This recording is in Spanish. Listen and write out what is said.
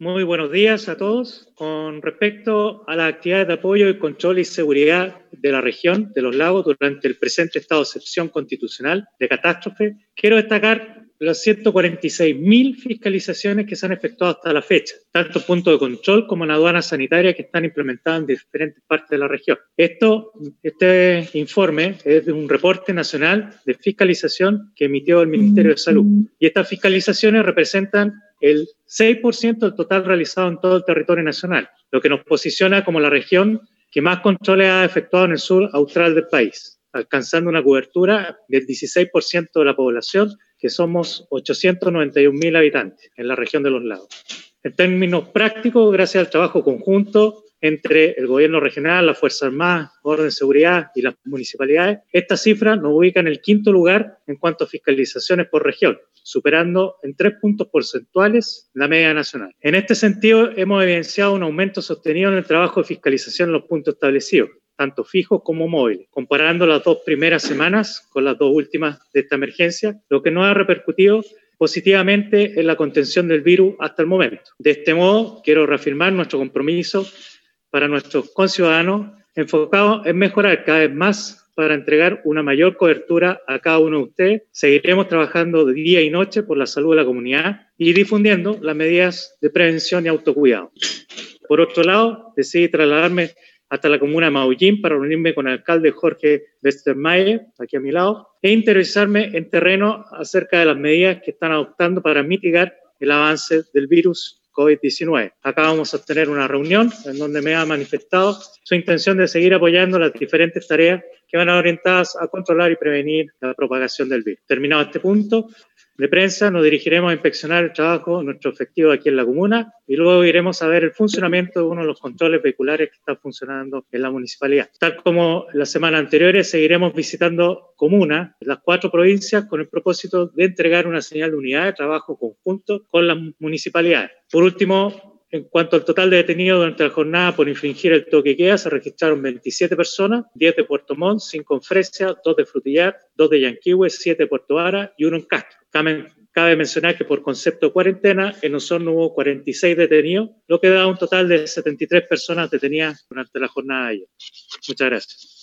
Muy buenos días a todos. Con respecto a las actividades de apoyo y control y seguridad de la región de los lagos durante el presente estado de excepción constitucional de catástrofe, quiero destacar las 146.000 fiscalizaciones que se han efectuado hasta la fecha, tanto puntos de control como en aduanas sanitarias que están implementadas en diferentes partes de la región. Esto, este informe es de un reporte nacional de fiscalización que emitió el Ministerio de Salud. Y estas fiscalizaciones representan el 6% del total realizado en todo el territorio nacional, lo que nos posiciona como la región que más controles ha efectuado en el sur austral del país, alcanzando una cobertura del 16% de la población, que somos 891.000 habitantes en la región de los lagos. En términos prácticos, gracias al trabajo conjunto entre el gobierno regional, las Fuerzas Armadas, orden de seguridad y las municipalidades, esta cifra nos ubica en el quinto lugar en cuanto a fiscalizaciones por región, superando en tres puntos porcentuales la media nacional. En este sentido, hemos evidenciado un aumento sostenido en el trabajo de fiscalización en los puntos establecidos, tanto fijos como móviles, comparando las dos primeras semanas con las dos últimas de esta emergencia, lo que nos ha repercutido positivamente en la contención del virus hasta el momento. De este modo, quiero reafirmar nuestro compromiso para nuestros conciudadanos enfocado en mejorar cada vez más para entregar una mayor cobertura a cada uno de ustedes. Seguiremos trabajando de día y noche por la salud de la comunidad y difundiendo las medidas de prevención y autocuidado. Por otro lado, decidí trasladarme hasta la comuna de Maullín para reunirme con el alcalde Jorge Westermayer, aquí a mi lado, e interesarme en terreno acerca de las medidas que están adoptando para mitigar el avance del virus COVID-19. Acá vamos a tener una reunión en donde me ha manifestado su intención de seguir apoyando las diferentes tareas que van orientadas a controlar y prevenir la propagación del virus. Terminado este punto, de prensa, nos dirigiremos a inspeccionar el trabajo, nuestro efectivo aquí en la comuna y luego iremos a ver el funcionamiento de uno de los controles vehiculares que está funcionando en la municipalidad. Tal como las semanas anteriores, seguiremos visitando comunas las cuatro provincias con el propósito de entregar una señal de unidad de trabajo conjunto con las municipalidades. Por último, en cuanto al total de detenidos durante la jornada por infringir el toque queda, se registraron 27 personas, 10 de Puerto Montt, 5 en Fresia, 2 de Frutillar, 2 de Yanquihue, 7 de Puerto Vara y 1 en Castro. Cabe, mencionar que por concepto de cuarentena, en Osorno hubo 46 detenidos, lo que da un total de 73 personas detenidas durante la jornada de ayer. Muchas gracias.